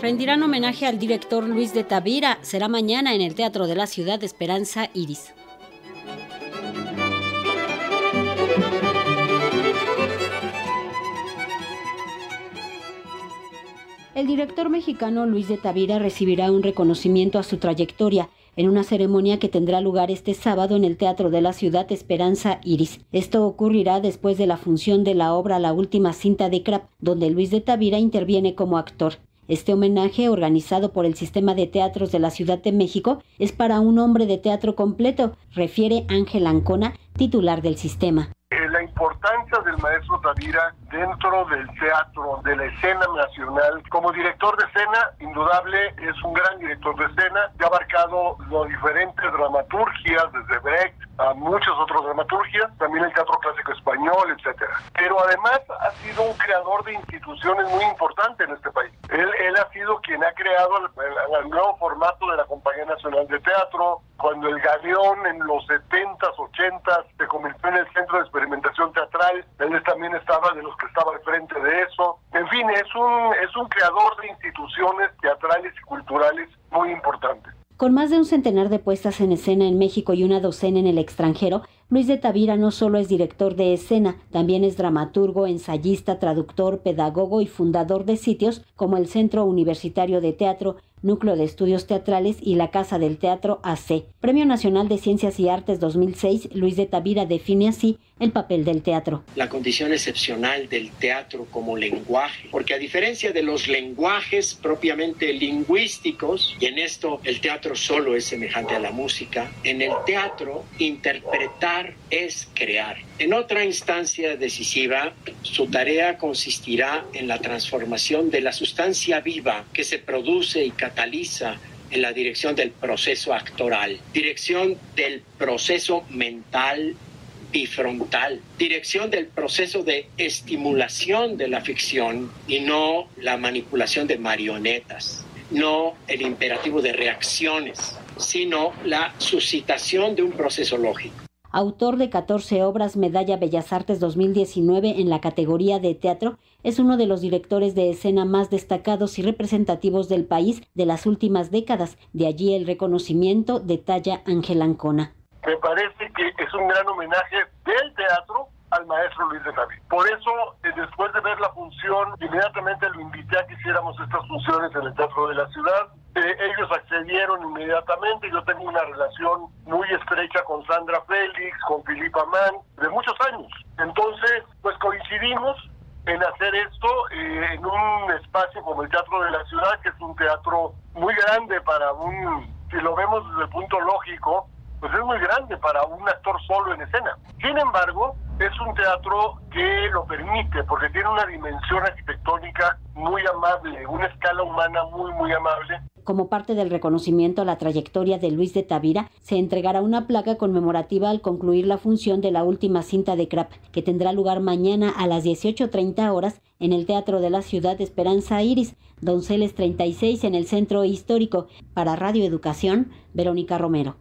rendirán homenaje al director Luis de Tavira. Será mañana en el Teatro de la Ciudad Esperanza Iris. El director mexicano Luis de Tavira recibirá un reconocimiento a su trayectoria en una ceremonia que tendrá lugar este sábado en el Teatro de la Ciudad Esperanza Iris. Esto ocurrirá después de la función de la obra La Última Cinta de Crap, donde Luis de Tavira interviene como actor. Este homenaje, organizado por el Sistema de Teatros de la Ciudad de México, es para un hombre de teatro completo, refiere Ángel Ancona, titular del sistema la importancia del maestro Tavira dentro del teatro, de la escena nacional. Como director de escena, indudable, es un gran director de escena, que ha abarcado las diferentes dramaturgias, desde Brecht a muchas otras dramaturgias, también el teatro clásico español, etcétera. Pero además ha sido un creador de instituciones muy importantes en este país. Él, él ha sido quien ha creado el, el nuevo formato de la Compañía Nacional de Teatro, cuando el Galeón en los 70s, 80s se convirtió en el centro de experimentación teatral, él también estaba de los que estaba al frente de eso. En fin, es un, es un creador de instituciones teatrales y culturales muy importantes. Con más de un centenar de puestas en escena en México y una docena en el extranjero, Luis de Tavira no solo es director de escena, también es dramaturgo, ensayista, traductor, pedagogo y fundador de sitios como el Centro Universitario de Teatro, Núcleo de Estudios Teatrales y la Casa del Teatro AC. Premio Nacional de Ciencias y Artes 2006, Luis de Tavira define así el papel del teatro. La condición excepcional del teatro como lenguaje, porque a diferencia de los lenguajes propiamente lingüísticos, y en esto el teatro solo es semejante a la música, en el teatro interpretar es crear. En otra instancia decisiva, su tarea consistirá en la transformación de la sustancia viva que se produce y cataliza en la dirección del proceso actoral, dirección del proceso mental bifrontal, dirección del proceso de estimulación de la ficción y no la manipulación de marionetas, no el imperativo de reacciones, sino la suscitación de un proceso lógico. Autor de 14 obras Medalla Bellas Artes 2019 en la categoría de teatro, es uno de los directores de escena más destacados y representativos del país de las últimas décadas, de allí el reconocimiento detalla Ángel Ancona me parece que es un gran homenaje del teatro al maestro Luis de David. Por eso, eh, después de ver la función, inmediatamente lo invité a que hiciéramos estas funciones en el Teatro de la Ciudad. Inmediatamente. Yo tengo una relación muy estrecha con Sandra Félix, con Filipa Mann, de muchos años. Entonces, pues coincidimos en hacer esto eh, en un espacio como el Teatro de la Ciudad, que es un teatro muy grande para un, si lo vemos desde el punto lógico, pues es muy grande para un actor solo en escena. Sin embargo, es un teatro que lo permite porque tiene una dimensión arquitectónica muy amable, una escala humana muy, muy amable. Como parte del reconocimiento a la trayectoria de Luis de Tavira, se entregará una placa conmemorativa al concluir la función de la última cinta de Crap, que tendrá lugar mañana a las 18.30 horas en el Teatro de la Ciudad Esperanza Iris, Donceles 36 en el Centro Histórico. Para Radio Educación, Verónica Romero.